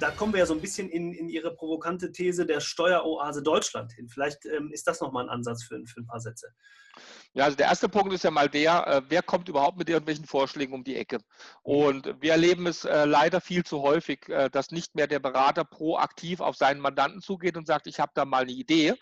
da kommen wir ja so ein bisschen in, in Ihre provokante These der Steueroase Deutschland hin. Vielleicht ähm, ist das nochmal ein Ansatz für, für ein paar Sätze. Ja, also der erste Punkt ist ja mal der, äh, wer kommt überhaupt mit irgendwelchen Vorschlägen um die Ecke? Und wir erleben es äh, leider viel zu häufig, äh, dass nicht mehr der Berater proaktiv auf seinen Mandanten zugeht und sagt, ich habe da mal eine Idee,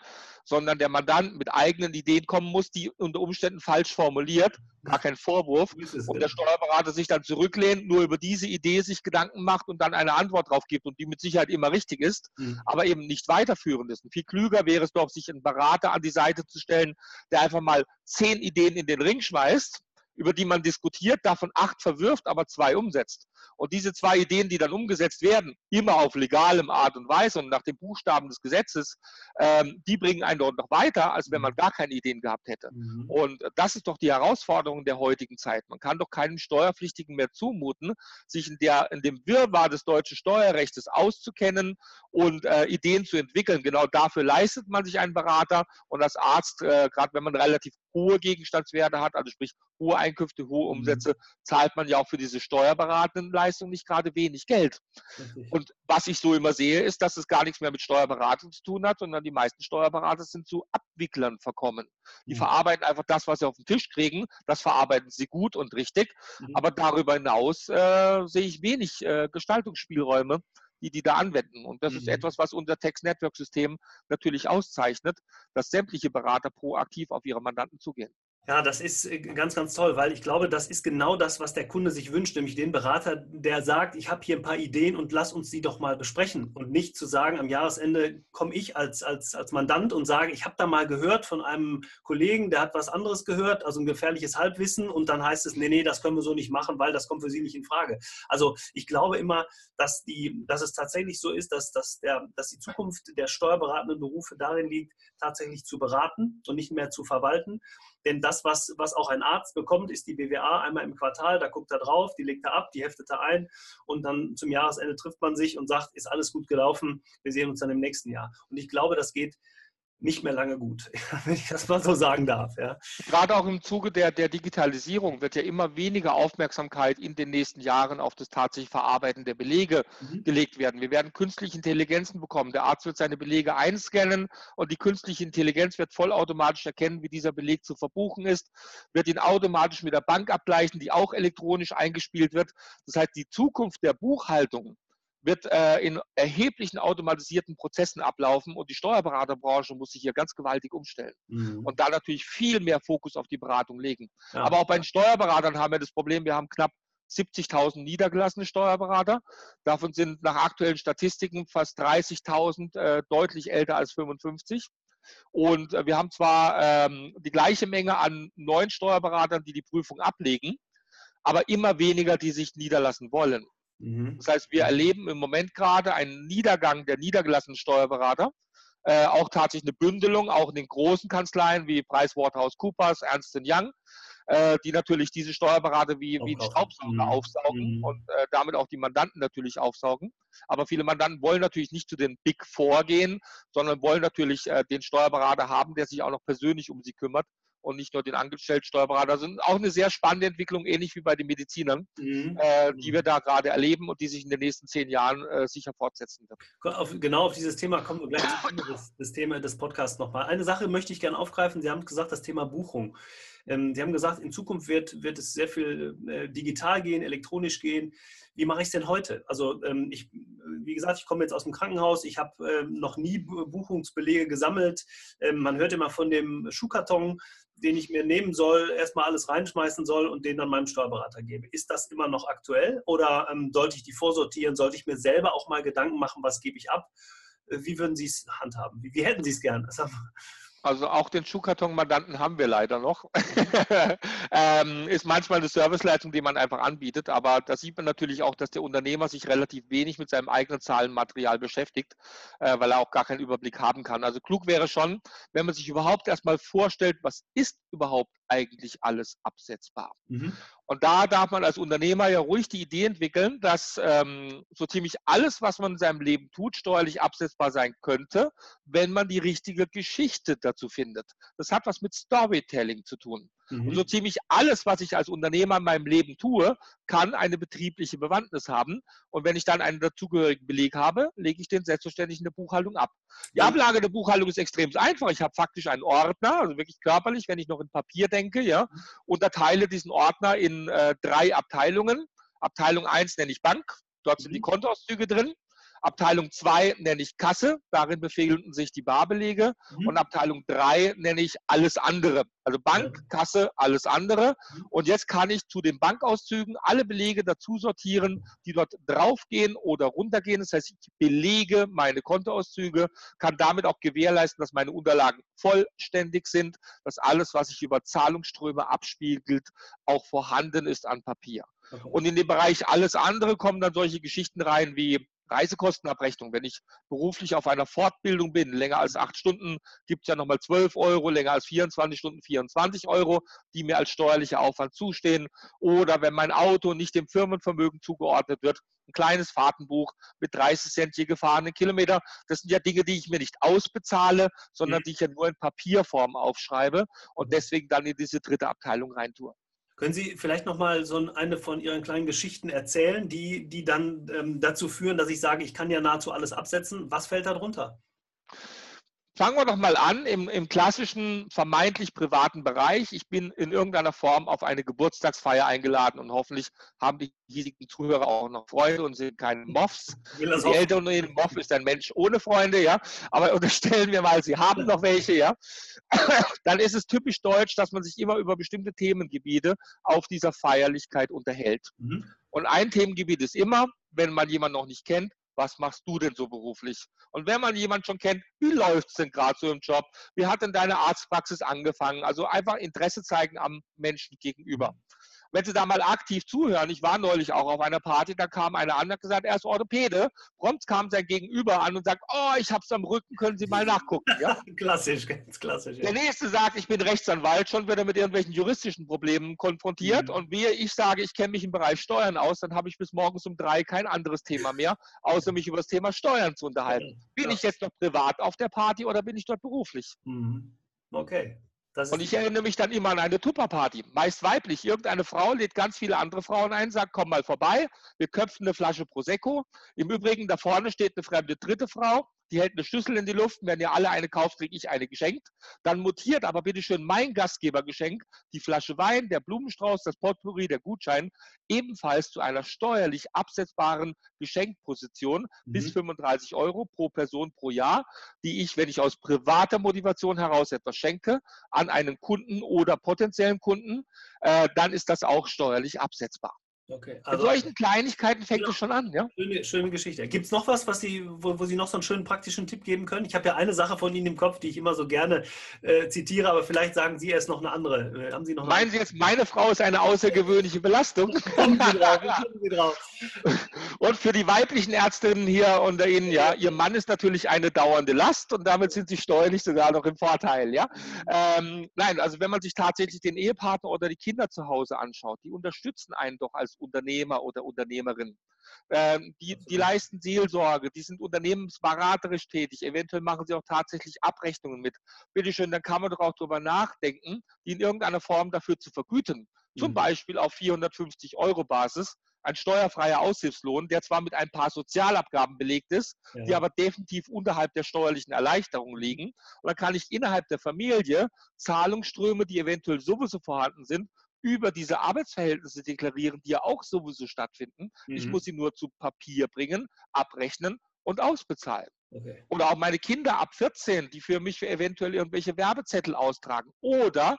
sondern der Mandant mit eigenen Ideen kommen muss, die unter Umständen falsch formuliert, gar kein Vorwurf, und der Steuerberater sich dann zurücklehnt, nur über diese Idee sich Gedanken macht und dann eine Antwort drauf gibt und die mit Sicherheit immer richtig ist, mhm. aber eben nicht weiterführend ist. Und viel klüger wäre es doch, sich einen Berater an die Seite zu stellen, der einfach mal zehn Ideen in den Ring schmeißt, über die man diskutiert, davon acht verwirft, aber zwei umsetzt. Und diese zwei Ideen, die dann umgesetzt werden, immer auf legalem Art und Weise und nach dem Buchstaben des Gesetzes, ähm, die bringen einen dort noch weiter, als wenn man gar keine Ideen gehabt hätte. Mhm. Und das ist doch die Herausforderung der heutigen Zeit. Man kann doch keinem Steuerpflichtigen mehr zumuten, sich in, der, in dem Wirrwarr des deutschen Steuerrechts auszukennen und äh, Ideen zu entwickeln. Genau dafür leistet man sich einen Berater und als Arzt, äh, gerade wenn man relativ hohe Gegenstandswerte hat, also sprich hohe Einkünfte, hohe mhm. Umsätze, mhm. zahlt man ja auch für diese steuerberatenden Leistungen nicht gerade wenig Geld. Richtig. Und was ich so immer sehe, ist, dass es gar nichts mehr mit Steuerberatung zu tun hat, sondern die meisten Steuerberater sind zu Abwicklern verkommen. Die mhm. verarbeiten einfach das, was sie auf den Tisch kriegen, das verarbeiten sie gut und richtig. Mhm. Aber darüber hinaus äh, sehe ich wenig äh, Gestaltungsspielräume die die da anwenden. Und das mhm. ist etwas, was unser Text-Network-System natürlich auszeichnet, dass sämtliche Berater proaktiv auf ihre Mandanten zugehen. Ja, das ist äh, ganz, ganz toll, weil ich glaube, das ist genau das, was der Kunde sich wünscht, nämlich den Berater, der sagt, ich habe hier ein paar Ideen und lass uns die doch mal besprechen und nicht zu sagen, am Jahresende komme ich als, als, als Mandant und sage, ich habe da mal gehört von einem Kollegen, der hat was anderes gehört, also ein gefährliches Halbwissen und dann heißt es, nee, nee, das können wir so nicht machen, weil das kommt für Sie nicht in Frage. Also ich glaube immer, dass, die, dass es tatsächlich so ist, dass, dass, der, dass die Zukunft der steuerberatenden Berufe darin liegt, tatsächlich zu beraten und nicht mehr zu verwalten. Denn das, was, was auch ein Arzt bekommt, ist die BWA einmal im Quartal. Da guckt er drauf, die legt er ab, die heftet er ein und dann zum Jahresende trifft man sich und sagt, ist alles gut gelaufen, wir sehen uns dann im nächsten Jahr. Und ich glaube, das geht nicht mehr lange gut, wenn ich das mal so sagen darf. Ja. Gerade auch im Zuge der, der Digitalisierung wird ja immer weniger Aufmerksamkeit in den nächsten Jahren auf das tatsächliche Verarbeiten der Belege mhm. gelegt werden. Wir werden künstliche Intelligenzen bekommen. Der Arzt wird seine Belege einscannen und die künstliche Intelligenz wird vollautomatisch erkennen, wie dieser Beleg zu verbuchen ist, wird ihn automatisch mit der Bank abgleichen, die auch elektronisch eingespielt wird. Das heißt, die Zukunft der Buchhaltung wird äh, in erheblichen automatisierten Prozessen ablaufen und die Steuerberaterbranche muss sich hier ganz gewaltig umstellen mhm. und da natürlich viel mehr Fokus auf die Beratung legen. Ja. Aber auch bei den Steuerberatern haben wir das Problem, wir haben knapp 70.000 niedergelassene Steuerberater. Davon sind nach aktuellen Statistiken fast 30.000 äh, deutlich älter als 55. Und äh, wir haben zwar ähm, die gleiche Menge an neuen Steuerberatern, die die Prüfung ablegen, aber immer weniger, die sich niederlassen wollen. Mhm. Das heißt, wir erleben im Moment gerade einen Niedergang der niedergelassenen Steuerberater. Äh, auch tatsächlich eine Bündelung, auch in den großen Kanzleien wie PricewaterhouseCoopers, Ernst Young, äh, die natürlich diese Steuerberater wie, wie ein Staubsauger mhm. aufsaugen mhm. und äh, damit auch die Mandanten natürlich aufsaugen. Aber viele Mandanten wollen natürlich nicht zu den Big Four gehen, sondern wollen natürlich äh, den Steuerberater haben, der sich auch noch persönlich um sie kümmert und nicht nur den angestellten Steuerberater. Also auch eine sehr spannende Entwicklung, ähnlich wie bei den Medizinern, mhm. äh, die wir da gerade erleben und die sich in den nächsten zehn Jahren äh, sicher fortsetzen wird. Auf, genau auf dieses Thema kommen wir gleich zum Ende des, des Thema des Podcasts nochmal. Eine Sache möchte ich gerne aufgreifen. Sie haben gesagt, das Thema Buchung. Ähm, Sie haben gesagt, in Zukunft wird, wird es sehr viel äh, digital gehen, elektronisch gehen. Wie mache ich es denn heute? Also ähm, ich, wie gesagt, ich komme jetzt aus dem Krankenhaus, ich habe ähm, noch nie Buchungsbelege gesammelt. Ähm, man hört immer von dem Schuhkarton, den ich mir nehmen soll, erstmal alles reinschmeißen soll und den dann meinem Steuerberater gebe. Ist das immer noch aktuell oder ähm, sollte ich die vorsortieren? Sollte ich mir selber auch mal Gedanken machen, was gebe ich ab? Äh, wie würden Sie es handhaben? Wie, wie hätten Sie es gern? Also auch den Schuhkarton-Mandanten haben wir leider noch. ähm, ist manchmal eine Serviceleistung, die man einfach anbietet, aber da sieht man natürlich auch, dass der Unternehmer sich relativ wenig mit seinem eigenen Zahlenmaterial beschäftigt, äh, weil er auch gar keinen Überblick haben kann. Also klug wäre schon, wenn man sich überhaupt erstmal vorstellt, was ist überhaupt eigentlich alles absetzbar. Mhm. Und da darf man als Unternehmer ja ruhig die Idee entwickeln, dass ähm, so ziemlich alles, was man in seinem Leben tut, steuerlich absetzbar sein könnte, wenn man die richtige Geschichte dazu findet. Das hat was mit Storytelling zu tun. Mhm. Und so ziemlich alles, was ich als Unternehmer in meinem Leben tue, kann eine betriebliche Bewandtnis haben. Und wenn ich dann einen dazugehörigen Beleg habe, lege ich den selbstverständlich in der Buchhaltung ab. Die Ablage der Buchhaltung ist extrem einfach. Ich habe faktisch einen Ordner, also wirklich körperlich, wenn ich noch in Papier denke, ja, mhm. unterteile diesen Ordner in äh, drei Abteilungen. Abteilung 1 nenne ich Bank, dort sind die mhm. Kontoauszüge drin. Abteilung 2 nenne ich Kasse, darin befinden sich die Barbelege. Mhm. Und Abteilung 3 nenne ich alles andere. Also Bank. Kasse, alles andere. Mhm. Und jetzt kann ich zu den Bankauszügen alle Belege dazu sortieren, die dort draufgehen oder runtergehen. Das heißt, ich belege meine Kontoauszüge, kann damit auch gewährleisten, dass meine Unterlagen vollständig sind, dass alles, was sich über Zahlungsströme abspiegelt, auch vorhanden ist an Papier. Und in den Bereich alles andere kommen dann solche Geschichten rein wie Reisekostenabrechnung. Wenn ich beruflich auf einer Fortbildung bin, länger als acht Stunden, gibt es ja nochmal 12 Euro, länger als 24 Stunden 24 Euro, die mir als steuerlicher Aufwand zustehen. Oder wenn mein Auto nicht dem Firmenvermögen zugeordnet wird, ein kleines Fahrtenbuch mit 30 Cent je gefahrenen Kilometer. Das sind ja Dinge, die ich mir nicht ausbezahle, sondern mhm. die ich ja nur in Papierform aufschreibe und mhm. deswegen dann in diese dritte Abteilung reintue. Können Sie vielleicht noch mal so eine von Ihren kleinen Geschichten erzählen, die, die dann ähm, dazu führen, dass ich sage, ich kann ja nahezu alles absetzen? Was fällt da drunter? Fangen wir doch mal an im, im, klassischen, vermeintlich privaten Bereich. Ich bin in irgendeiner Form auf eine Geburtstagsfeier eingeladen und hoffentlich haben die hiesigen Zuhörer auch noch Freunde und sind keine Moffs. Die Eltern und Moff ist ein Mensch ohne Freunde, ja. Aber unterstellen wir mal, sie haben noch welche, ja. Dann ist es typisch deutsch, dass man sich immer über bestimmte Themengebiete auf dieser Feierlichkeit unterhält. Mhm. Und ein Themengebiet ist immer, wenn man jemanden noch nicht kennt, was machst du denn so beruflich? Und wenn man jemanden schon kennt, wie läuft es denn gerade so im Job? Wie hat denn deine Arztpraxis angefangen? Also einfach Interesse zeigen am Menschen gegenüber wenn Sie da mal aktiv zuhören, ich war neulich auch auf einer Party, da kam einer an und hat gesagt, er ist Orthopäde. Prompt kam sein Gegenüber an und sagt, oh, ich habe es am Rücken, können Sie mal nachgucken. Ja? klassisch, ganz klassisch. Ja. Der nächste sagt, ich bin Rechtsanwalt, schon wird er mit irgendwelchen juristischen Problemen konfrontiert. Mhm. Und wie ich sage, ich kenne mich im Bereich Steuern aus, dann habe ich bis morgens um drei kein anderes Thema mehr, außer mich über das Thema Steuern zu unterhalten. Bin ja. ich jetzt noch privat auf der Party oder bin ich dort beruflich? Mhm. Okay und ich erinnere mich dann immer an eine Tupperparty, meist weiblich. Irgendeine Frau lädt ganz viele andere Frauen ein, sagt, komm mal vorbei, wir köpfen eine Flasche Prosecco. Im Übrigen, da vorne steht eine fremde dritte Frau, die hält eine Schlüssel in die Luft. Wenn ihr alle eine kauft, kriege ich eine geschenkt. Dann mutiert aber bitte schön mein Gastgebergeschenk, die Flasche Wein, der Blumenstrauß, das Potpourri, der Gutschein, ebenfalls zu einer steuerlich absetzbaren Geschenkposition mhm. bis 35 Euro pro Person pro Jahr, die ich, wenn ich aus privater Motivation heraus etwas schenke, an einen Kunden oder potenziellen Kunden, äh, dann ist das auch steuerlich absetzbar. Okay, also Mit solchen Kleinigkeiten fängt es schon an, ja? Schöne, schöne Geschichte. Gibt es noch was, was Sie, wo, wo, Sie noch so einen schönen praktischen Tipp geben können? Ich habe ja eine Sache von Ihnen im Kopf, die ich immer so gerne äh, zitiere, aber vielleicht sagen Sie erst noch eine andere. Äh, haben Sie noch Meinen Sie jetzt, meine Frau ist eine außergewöhnliche Belastung? kommen Sie drauf, kommen Sie drauf. Und für die weiblichen Ärztinnen hier unter Ihnen, ja, Ihr Mann ist natürlich eine dauernde Last und damit sind Sie steuerlich sogar noch im Vorteil, ja? Ähm, nein, also wenn man sich tatsächlich den Ehepartner oder die Kinder zu Hause anschaut, die unterstützen einen doch als Unternehmer oder Unternehmerin. Ähm, die, die leisten Seelsorge, die sind unternehmensberaterisch tätig, eventuell machen sie auch tatsächlich Abrechnungen mit. Bitte schön, dann kann man doch auch darüber nachdenken, die in irgendeiner Form dafür zu vergüten. Zum mhm. Beispiel auf 450 Euro Basis ein steuerfreier Aushilfslohn, der zwar mit ein paar Sozialabgaben belegt ist, ja. die aber definitiv unterhalb der steuerlichen Erleichterung liegen. Und dann kann ich innerhalb der Familie Zahlungsströme, die eventuell sowieso vorhanden sind, über diese Arbeitsverhältnisse deklarieren, die ja auch sowieso stattfinden. Mhm. Ich muss sie nur zu Papier bringen, abrechnen und ausbezahlen. Okay. Oder auch meine Kinder ab 14, die für mich für eventuell irgendwelche Werbezettel austragen. Oder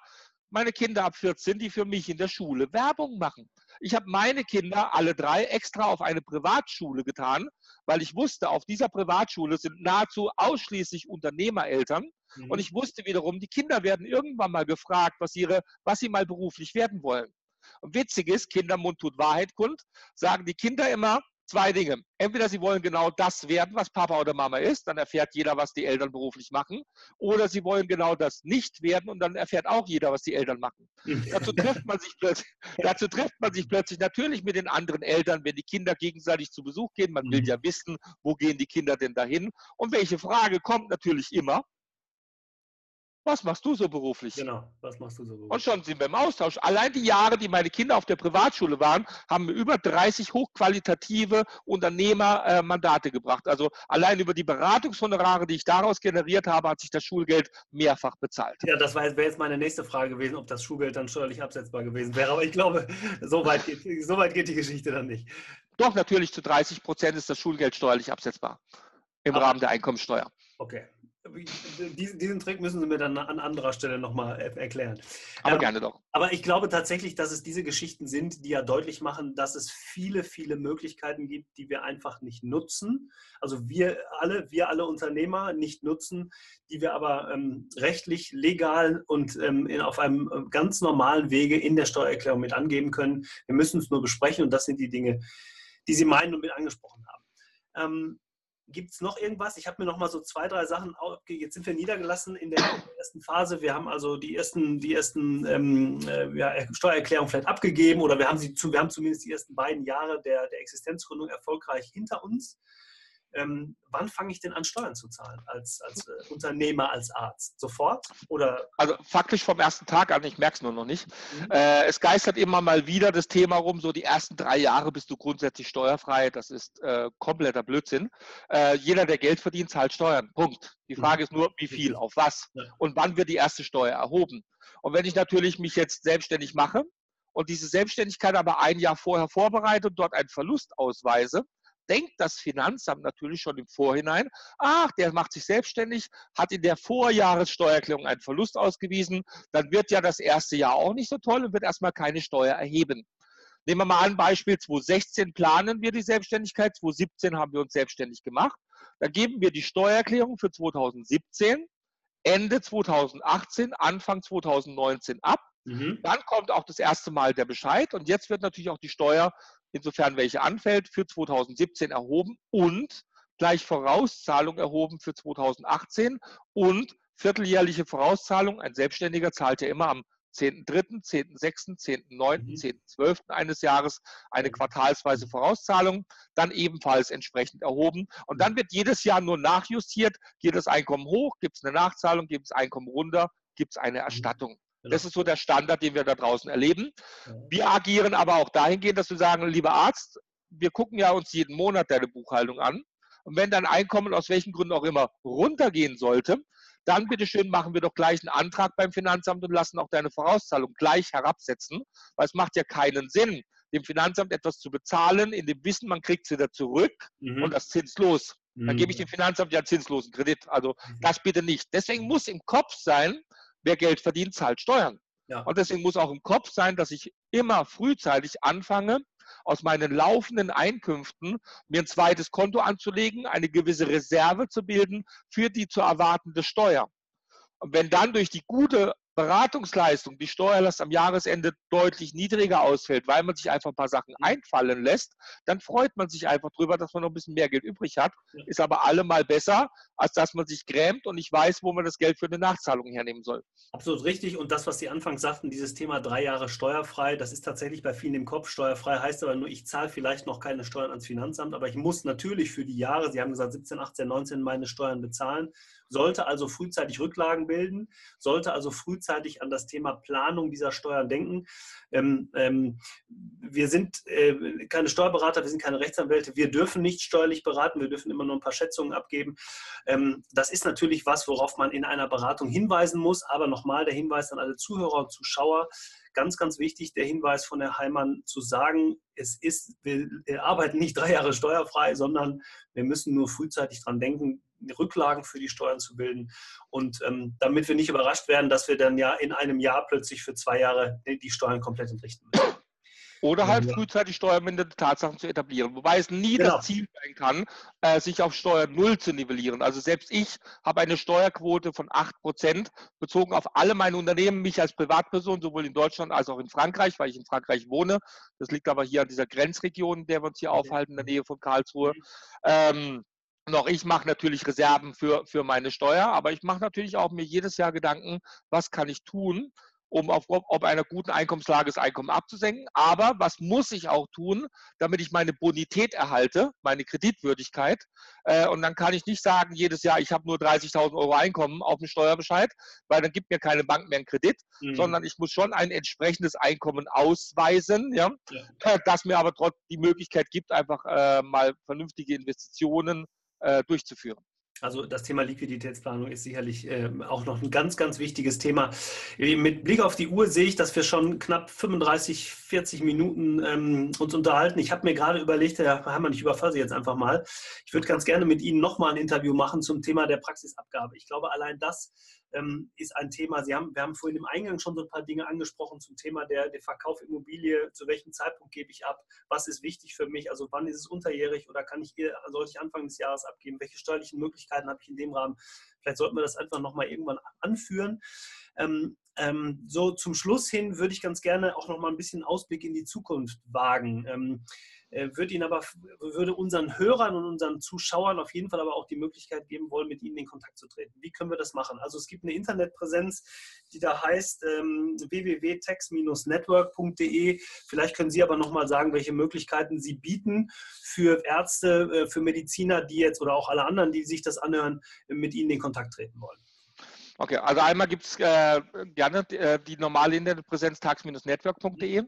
meine Kinder ab 14, die für mich in der Schule Werbung machen. Ich habe meine Kinder alle drei extra auf eine Privatschule getan, weil ich wusste, auf dieser Privatschule sind nahezu ausschließlich Unternehmereltern. Mhm. Und ich wusste wiederum, die Kinder werden irgendwann mal gefragt, was, ihre, was sie mal beruflich werden wollen. Und witzig ist, Kindermund tut Wahrheit kund, sagen die Kinder immer, zwei Dinge. Entweder sie wollen genau das werden, was Papa oder Mama ist, dann erfährt jeder, was die Eltern beruflich machen. Oder sie wollen genau das nicht werden und dann erfährt auch jeder, was die Eltern machen. dazu, trifft man sich plötzlich, dazu trifft man sich plötzlich natürlich mit den anderen Eltern, wenn die Kinder gegenseitig zu Besuch gehen. Man will mhm. ja wissen, wo gehen die Kinder denn dahin? Und welche Frage kommt natürlich immer? Was machst du so beruflich? Genau, was machst du so beruflich? Und schon sind wir im Austausch. Allein die Jahre, die meine Kinder auf der Privatschule waren, haben mir über 30 hochqualitative Unternehmermandate äh, gebracht. Also allein über die Beratungshonorare, die ich daraus generiert habe, hat sich das Schulgeld mehrfach bezahlt. Ja, das wäre jetzt meine nächste Frage gewesen, ob das Schulgeld dann steuerlich absetzbar gewesen wäre. Aber ich glaube, so weit geht, so weit geht die Geschichte dann nicht. Doch, natürlich zu 30 Prozent ist das Schulgeld steuerlich absetzbar im Aber, Rahmen der Einkommensteuer. Okay. Diesen Trick müssen Sie mir dann an anderer Stelle nochmal erklären. Aber ähm, gerne doch. Aber ich glaube tatsächlich, dass es diese Geschichten sind, die ja deutlich machen, dass es viele, viele Möglichkeiten gibt, die wir einfach nicht nutzen. Also wir alle, wir alle Unternehmer nicht nutzen, die wir aber ähm, rechtlich, legal und ähm, in, auf einem äh, ganz normalen Wege in der Steuererklärung mit angeben können. Wir müssen es nur besprechen und das sind die Dinge, die Sie meinen und mit angesprochen haben. Gibt es noch irgendwas? Ich habe mir noch mal so zwei, drei Sachen, jetzt sind wir niedergelassen in der ersten Phase. Wir haben also die ersten, die ersten ähm, äh, ja, Steuererklärungen vielleicht abgegeben oder wir haben, sie wir haben zumindest die ersten beiden Jahre der, der Existenzgründung erfolgreich hinter uns ähm, wann fange ich denn an, Steuern zu zahlen als, als äh, Unternehmer, als Arzt? Sofort? Oder? Also faktisch vom ersten Tag an, ich merke es nur noch nicht. Mhm. Äh, es geistert immer mal wieder das Thema rum, so die ersten drei Jahre bist du grundsätzlich steuerfrei. Das ist äh, kompletter Blödsinn. Äh, jeder, der Geld verdient, zahlt Steuern. Punkt. Die Frage mhm. ist nur, wie viel, auf was ja. und wann wird die erste Steuer erhoben. Und wenn ich natürlich mich jetzt selbstständig mache, und diese Selbstständigkeit aber ein Jahr vorher vorbereite und dort einen Verlust ausweise, denkt das Finanzamt natürlich schon im Vorhinein, ach, der macht sich selbstständig, hat in der Vorjahressteuererklärung einen Verlust ausgewiesen, dann wird ja das erste Jahr auch nicht so toll und wird erstmal keine Steuer erheben. Nehmen wir mal ein Beispiel, 2016 planen wir die Selbstständigkeit, 2017 haben wir uns selbstständig gemacht. Dann geben wir die Steuererklärung für 2017, Ende 2018, Anfang 2019 ab. Mhm. Dann kommt auch das erste Mal der Bescheid und jetzt wird natürlich auch die Steuer insofern welche anfällt, für 2017 erhoben und gleich Vorauszahlung erhoben für 2018 und vierteljährliche Vorauszahlung. Ein Selbstständiger zahlt ja immer am 10.3., 10.6., 10.9., 10.12. eines Jahres eine quartalsweise Vorauszahlung, dann ebenfalls entsprechend erhoben. Und dann wird jedes Jahr nur nachjustiert, geht das Einkommen hoch, gibt es eine Nachzahlung, gibt es Einkommen runter, gibt es eine mhm. Erstattung. Das genau. ist so der Standard, den wir da draußen erleben. Wir agieren aber auch dahingehend, dass wir sagen, lieber Arzt, wir gucken ja uns jeden Monat deine Buchhaltung an. Und wenn dein Einkommen aus welchen Gründen auch immer runtergehen sollte, dann bitteschön machen wir doch gleich einen Antrag beim Finanzamt und lassen auch deine Vorauszahlung gleich herabsetzen, weil es macht ja keinen Sinn, dem Finanzamt etwas zu bezahlen, in dem Wissen, man kriegt es wieder zurück mhm. und das zinslos. Dann gebe ich mhm. dem Finanzamt ja einen zinslosen Kredit. Also mhm. das bitte nicht. Deswegen muss im Kopf sein, wer Geld verdient, zahlt Steuern. Ja. Und deswegen muss auch im Kopf sein, dass ich immer frühzeitig anfange, aus meinen laufenden Einkünften mir ein zweites Konto anzulegen, eine gewisse Reserve zu bilden für die zu erwartende Steuer. Und wenn dann durch die gute Beratungsleistung, die Steuerlast am Jahresende deutlich niedriger ausfällt, weil man sich einfach ein paar Sachen einfallen lässt, dann freut man sich einfach drüber, dass man noch ein bisschen mehr Geld übrig hat. Ist aber allemal besser, als dass man sich grämt und nicht weiß, wo man das Geld für eine Nachzahlung hernehmen soll. Absolut richtig. Und das, was Sie anfangs sagten, dieses Thema drei Jahre steuerfrei, das ist tatsächlich bei vielen im Kopf. Steuerfrei heißt aber nur, ich zahle vielleicht noch keine Steuern ans Finanzamt, aber ich muss natürlich für die Jahre, Sie haben gesagt 17, 18, 19, meine Steuern bezahlen sollte also frühzeitig Rücklagen bilden, sollte also frühzeitig an das Thema Planung dieser Steuern denken. Ähm, ähm, wir sind äh, keine Steuerberater, wir sind keine Rechtsanwälte, wir dürfen nicht steuerlich beraten, wir dürfen immer nur ein paar Schätzungen abgeben. Ähm, das ist natürlich was, worauf man in einer Beratung hinweisen muss, aber nochmal der Hinweis an alle Zuhörer und Zuschauer, ganz, ganz wichtig, der Hinweis von Herrn Heimann zu sagen, es ist, wir arbeiten nicht drei Jahre steuerfrei, sondern wir müssen nur frühzeitig daran denken, Rücklagen für die Steuern zu bilden. Und ähm, damit wir nicht überrascht werden, dass wir dann ja in einem Jahr plötzlich für zwei Jahre die Steuern komplett entrichten müssen. Oder halt ja. frühzeitig steuermindernde Tatsachen zu etablieren. Wobei es nie genau. das Ziel sein kann, äh, sich auf Steuer Null zu nivellieren. Also selbst ich habe eine Steuerquote von 8% bezogen auf alle meine Unternehmen, mich als Privatperson, sowohl in Deutschland als auch in Frankreich, weil ich in Frankreich wohne. Das liegt aber hier an dieser Grenzregion, in der wir uns hier aufhalten, in der Nähe von Karlsruhe. Mhm. Ähm, noch ich mache natürlich Reserven für, für meine Steuer, aber ich mache natürlich auch mir jedes Jahr Gedanken, was kann ich tun, um auf ob einer guten Einkommenslage das Einkommen abzusenken. Aber was muss ich auch tun, damit ich meine Bonität erhalte, meine Kreditwürdigkeit? Äh, und dann kann ich nicht sagen, jedes Jahr, ich habe nur 30.000 Euro Einkommen auf dem Steuerbescheid, weil dann gibt mir keine Bank mehr einen Kredit, mhm. sondern ich muss schon ein entsprechendes Einkommen ausweisen, ja, ja. Das mir aber trotzdem die Möglichkeit gibt, einfach äh, mal vernünftige Investitionen durchzuführen. Also das Thema Liquiditätsplanung ist sicherlich äh, auch noch ein ganz, ganz wichtiges Thema. Mit Blick auf die Uhr sehe ich, dass wir schon knapp 35, 40 Minuten ähm, uns unterhalten. Ich habe mir gerade überlegt, Herr Hermann, ich überfasse jetzt einfach mal. Ich würde ganz gerne mit Ihnen nochmal ein Interview machen zum Thema der Praxisabgabe. Ich glaube, allein das ähm, ist ein Thema. Sie haben, wir haben vorhin im Eingang schon so ein paar Dinge angesprochen zum Thema der, der Verkauf Immobilie. Zu welchem Zeitpunkt gebe ich ab? Was ist wichtig für mich? Also wann ist es unterjährig oder kann ich, sollte ich Anfang des Jahres abgeben? Welche steuerlichen Möglichkeiten habe ich in dem Rahmen? Vielleicht sollten wir das einfach nochmal irgendwann anführen. Ähm, ähm, so zum Schluss hin würde ich ganz gerne auch nochmal ein bisschen Ausblick in die Zukunft wagen. Ähm, äh, würde Ihnen aber, würde unseren Hörern und unseren Zuschauern auf jeden Fall aber auch die Möglichkeit geben wollen, mit Ihnen in Kontakt zu treten. Wie können wir das machen? Also es gibt eine Internetpräsenz, die da heißt ähm, www.tex-network.de. Vielleicht können Sie aber nochmal sagen, welche Möglichkeiten Sie bieten für Ärzte, äh, für Mediziner, die jetzt oder auch alle anderen, die sich das anhören, mit Ihnen in Kontakt treten wollen. Okay, also einmal gibt es äh, gerne äh, die normale Internetpräsenz tax-network.de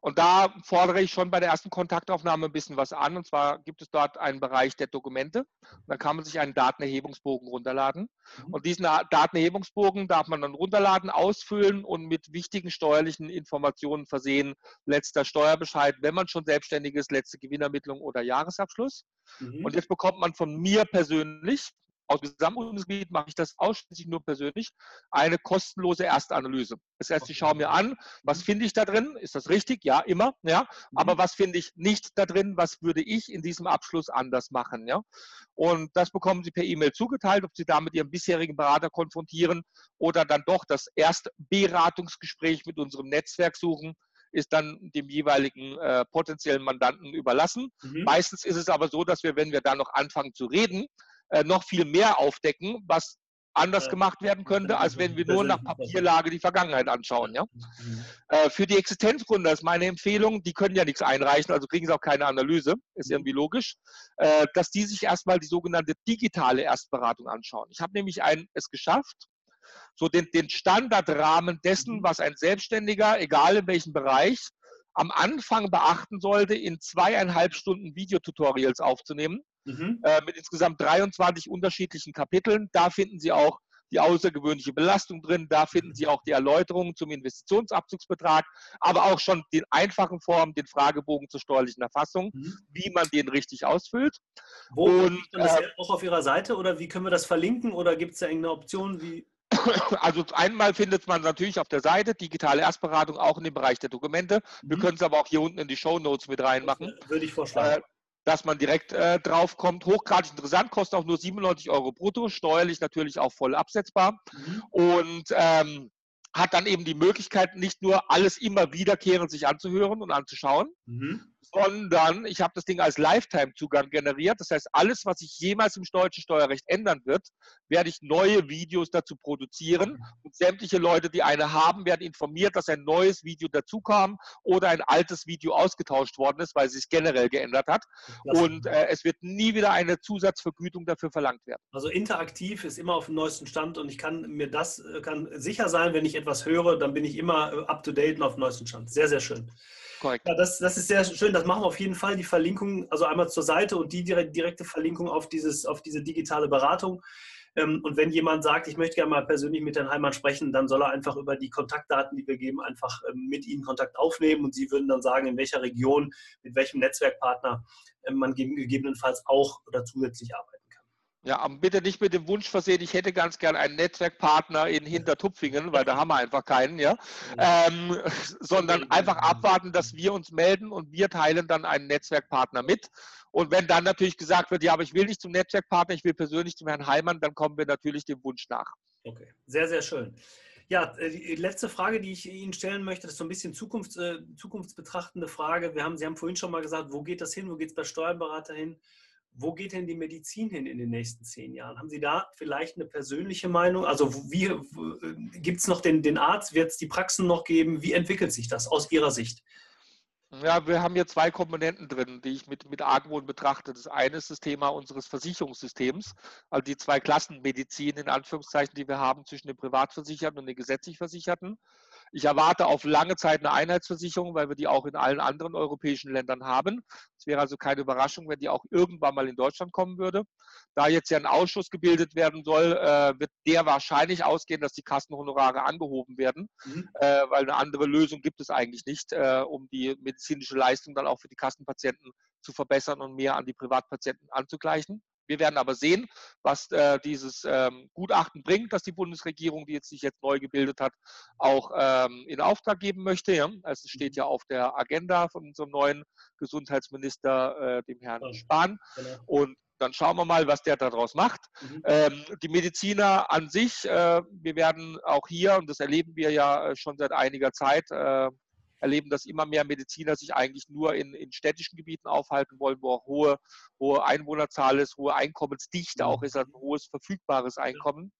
und da fordere ich schon bei der ersten Kontaktaufnahme ein bisschen was an und zwar gibt es dort einen Bereich der Dokumente. Da kann man sich einen Datenerhebungsbogen runterladen mhm. und diesen Datenerhebungsbogen darf man dann runterladen, ausfüllen und mit wichtigen steuerlichen Informationen versehen. Letzter Steuerbescheid, wenn man schon selbstständig ist, letzte Gewinnermittlung oder Jahresabschluss. Mhm. Und jetzt bekommt man von mir persönlich aus Gesamtbundesgebiet mache ich das ausschließlich nur persönlich, eine kostenlose Erstanalyse. Das heißt, ich schaue mir an, was finde ich da drin? Ist das richtig? Ja, immer. Ja. Aber mhm. was finde ich nicht da drin? Was würde ich in diesem Abschluss anders machen? Ja. Und das bekommen Sie per E-Mail zugeteilt, ob Sie da mit Ihrem bisherigen Berater konfrontieren oder dann doch das Erstberatungsgespräch mit unserem Netzwerk suchen ist dann dem jeweiligen äh, potenziellen Mandanten überlassen. Mhm. Meistens ist es aber so, dass wir, wenn wir da noch anfangen zu reden, äh, noch viel mehr aufdecken, was anders gemacht werden könnte, als wenn wir nur nach Papierlage die Vergangenheit anschauen. Ja? Mhm. Äh, für die Existenzgründer ist meine Empfehlung, die können ja nichts einreichen, also kriegen sie auch keine Analyse, ist mhm. irgendwie logisch, äh, dass die sich erstmal die sogenannte digitale Erstberatung anschauen. Ich habe nämlich ein, es geschafft, so den, den Standardrahmen dessen, mhm. was ein Selbstständiger, egal in welchem Bereich, am Anfang beachten sollte, in zweieinhalb Stunden Videotutorials aufzunehmen mhm. äh, mit insgesamt 23 unterschiedlichen Kapiteln. Da finden Sie auch die außergewöhnliche Belastung drin. Da finden Sie auch die Erläuterungen zum Investitionsabzugsbetrag, aber auch schon den einfachen Formen, den Fragebogen zur steuerlichen Erfassung, mhm. wie man den richtig ausfüllt. Wo und das äh, auch auf Ihrer Seite oder wie können wir das verlinken oder gibt es da irgendeine Option, wie also einmal findet man natürlich auf der Seite digitale Erstberatung auch in dem Bereich der Dokumente. Wir mhm. können es aber auch hier unten in die Show Notes mit reinmachen. Würde ich vorschlagen. Dass man direkt äh, drauf kommt. Hochgradig interessant, kostet auch nur 97 Euro brutto, steuerlich natürlich auch voll absetzbar. Mhm. Und ähm, hat dann eben die Möglichkeit, nicht nur alles immer wiederkehrend sich anzuhören und anzuschauen, mhm sondern ich habe das Ding als Lifetime-Zugang generiert. Das heißt, alles, was sich jemals im deutschen Steuerrecht ändern wird, werde ich neue Videos dazu produzieren. Und sämtliche Leute, die eine haben, werden informiert, dass ein neues Video dazukam oder ein altes Video ausgetauscht worden ist, weil es sich generell geändert hat. Und äh, es wird nie wieder eine Zusatzvergütung dafür verlangt werden. Also interaktiv ist immer auf dem neuesten Stand und ich kann mir das äh, kann sicher sein, wenn ich etwas höre, dann bin ich immer äh, up to date und auf dem neuesten Stand. Sehr, sehr schön. Korrekt. Ja, das, das ist sehr schön. Das machen wir auf jeden Fall. Die Verlinkung, also einmal zur Seite und die direkte Verlinkung auf, dieses, auf diese digitale Beratung. Ähm, und wenn jemand sagt, ich möchte gerne mal persönlich mit Herrn Heimann sprechen, dann soll er einfach über die Kontaktdaten, die wir geben, einfach ähm, mit Ihnen Kontakt aufnehmen und Sie würden dann sagen, in welcher Region, mit welchem Netzwerkpartner ähm, man gegebenenfalls auch oder zusätzlich arbeitet. Ja, aber bitte nicht mit dem Wunsch versehen, ich hätte ganz gern einen Netzwerkpartner in Hintertupfingen, weil da haben wir einfach keinen, ja. Ähm, sondern einfach abwarten, dass wir uns melden und wir teilen dann einen Netzwerkpartner mit. Und wenn dann natürlich gesagt wird, ja, aber ich will nicht zum Netzwerkpartner, ich will persönlich zum Herrn Heimann, dann kommen wir natürlich dem Wunsch nach. Okay, sehr, sehr schön. Ja, äh, die letzte Frage, die ich Ihnen stellen möchte, ist so ein bisschen Zukunfts, äh, zukunftsbetrachtende Frage. Wir haben, Sie haben vorhin schon mal gesagt, wo geht das hin? Wo geht es bei Steuerberater hin? Wo geht denn die Medizin hin in den nächsten zehn Jahren? Haben Sie da vielleicht eine persönliche Meinung? Also wie gibt es noch den, den Arzt? Wird es die Praxen noch geben? Wie entwickelt sich das aus Ihrer Sicht? Ja, wir haben hier zwei Komponenten drin, die ich mit, mit Argwohn betrachte. Das eine ist das Thema unseres Versicherungssystems, also die zwei Klassenmedizin in Anführungszeichen, die wir haben zwischen den Privatversicherten und den gesetzlich Versicherten. Ich erwarte auf lange Zeit eine Einheitsversicherung, weil wir die auch in allen anderen europäischen Ländern haben. Es wäre also keine Überraschung, wenn die auch irgendwann mal in Deutschland kommen würde. Da jetzt ja ein Ausschuss gebildet werden soll, äh, wird der wahrscheinlich ausgehen, dass die Kassenhonorare angehoben werden, mhm. äh, weil eine andere Lösung gibt es eigentlich nicht, äh, um die medizinische Leistung dann auch für die Kassenpatienten zu verbessern und mehr an die Privatpatienten anzugleichen. Wir werden aber sehen, was äh, dieses ähm, Gutachten bringt, das die Bundesregierung, die jetzt sich jetzt neu gebildet hat, auch ähm, in Auftrag geben möchte. Ja? Also es steht mhm. ja auf der Agenda von unserem neuen Gesundheitsminister, äh, dem Herrn Spahn. Genau. Und dann schauen wir mal, was der daraus macht. Mhm. Ähm, die Mediziner an sich, äh, wir werden auch hier, und das erleben wir ja äh, schon seit einiger Zeit, äh, erleben, dass immer mehr Mediziner sich eigentlich nur in, in städtischen Gebieten aufhalten wollen, wo auch hohe, hohe Einwohnerzahl ist, hohe Einkommensdichte auch ist, also ein hohes verfügbares Einkommen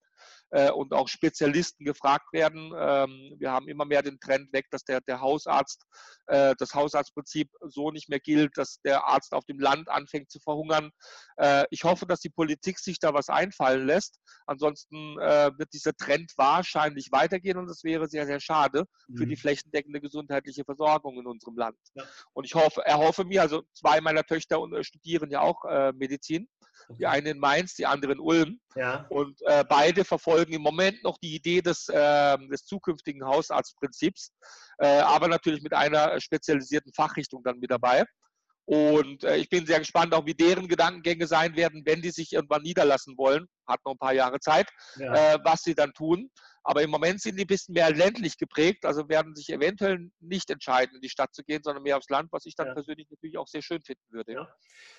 äh, und auch Spezialisten gefragt werden. Ähm, wir haben immer mehr den Trend weg, dass der, der Hausarzt, äh, das Hausarztprinzip so nicht mehr gilt, dass der Arzt auf dem Land anfängt zu verhungern. Äh, ich hoffe, dass die Politik sich da was einfallen lässt. Ansonsten äh, wird dieser Trend wahrscheinlich weitergehen und das wäre sehr, sehr schade mhm. für die mhm. flächendeckende gesundheitliche Versorgung in unserem Land. Ja. Und ich hoffe, erhoffe mir, also zwei meiner Töchter äh, studieren ja auch äh, Medizin. Die eine in Mainz, die andere in Ulm. Ja. Und beide verfolgen im Moment noch die Idee des, äh, des zukünftigen Hausarztprinzips, äh, aber natürlich mit einer spezialisierten Fachrichtung dann mit dabei. Und äh, ich bin sehr gespannt, auch wie deren Gedankengänge sein werden, wenn die sich irgendwann niederlassen wollen. Hat noch ein paar Jahre Zeit, ja. äh, was sie dann tun. Aber im Moment sind die ein bisschen mehr ländlich geprägt, also werden sich eventuell nicht entscheiden, in die Stadt zu gehen, sondern mehr aufs Land, was ich dann ja. persönlich natürlich auch sehr schön finden würde. Ja.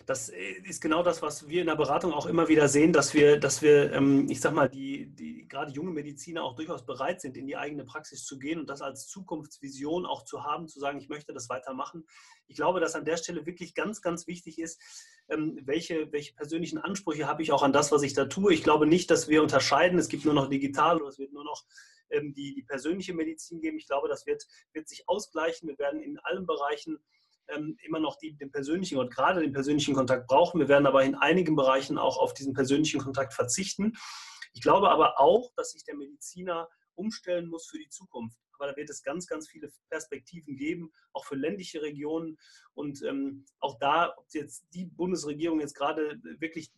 Das äh, ist genau das, was wir in der Beratung auch immer wieder sehen, dass wir, dass wir, ähm, ich sag mal, die, die gerade junge Mediziner auch durchaus bereit sind, in die eigene Praxis zu gehen und das als Zukunftsvision auch zu haben, zu sagen, ich möchte das weitermachen. Ich glaube, dass an der Stelle wirklich ganz, ganz wichtig ist, ähm, welche, welche persönlichen Ansprüche habe ich auch an das, was ich da tue. Ich glaube nicht, dass wir unterscheiden, es gibt nur noch digital oder es wird nur noch ähm, die, die persönliche Medizin geben. Ich glaube, das wird, wird sich ausgleichen. Wir werden in allen Bereichen ähm, immer noch die, den persönlichen und gerade den persönlichen Kontakt brauchen. Wir werden aber in einigen Bereichen auch auf diesen persönlichen Kontakt verzichten. Ich glaube aber auch, dass sich der Mediziner umstellen muss für die Zukunft aber da wird es ganz, ganz viele Perspektiven geben, auch für ländliche Regionen. Und ähm, auch da, ob jetzt die Bundesregierung jetzt gerade wirklich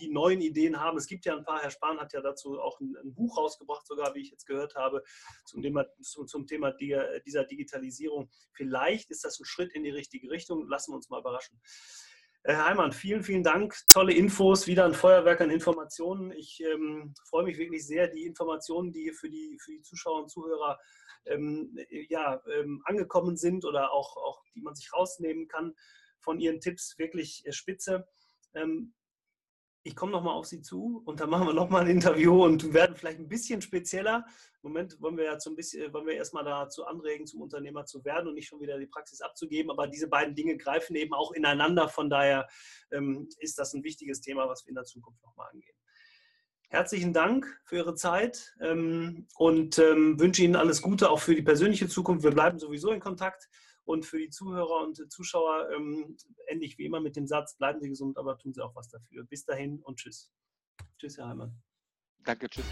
die neuen Ideen haben, es gibt ja ein paar, Herr Spahn hat ja dazu auch ein, ein Buch rausgebracht, sogar, wie ich jetzt gehört habe, zum Thema, zum, zum Thema dieser Digitalisierung. Vielleicht ist das ein Schritt in die richtige Richtung. Lassen wir uns mal überraschen. Herr Heimann, vielen, vielen Dank. Tolle Infos, wieder ein Feuerwerk an Informationen. Ich ähm, freue mich wirklich sehr, die Informationen, die für die, für die Zuschauer und Zuhörer ähm, ja, ähm, angekommen sind oder auch, auch die man sich rausnehmen kann von Ihren Tipps, wirklich äh, spitze. Ich komme nochmal auf Sie zu und dann machen wir nochmal ein Interview und werden vielleicht ein bisschen spezieller. Im Moment wollen wir ja ein bisschen, wollen wir erstmal dazu anregen, zum Unternehmer zu werden und nicht schon wieder die Praxis abzugeben. Aber diese beiden Dinge greifen eben auch ineinander. Von daher ähm, ist das ein wichtiges Thema, was wir in der Zukunft nochmal angehen. Herzlichen Dank für Ihre Zeit ähm, und ähm, wünsche Ihnen alles Gute auch für die persönliche Zukunft. Wir bleiben sowieso in Kontakt und für die Zuhörer und Zuschauer ähm, ähnlich wie immer mit dem Satz, bleiben Sie gesund, aber tun Sie auch was dafür. Bis dahin und tschüss. Tschüss, Herr Heimann. Danke, tschüss.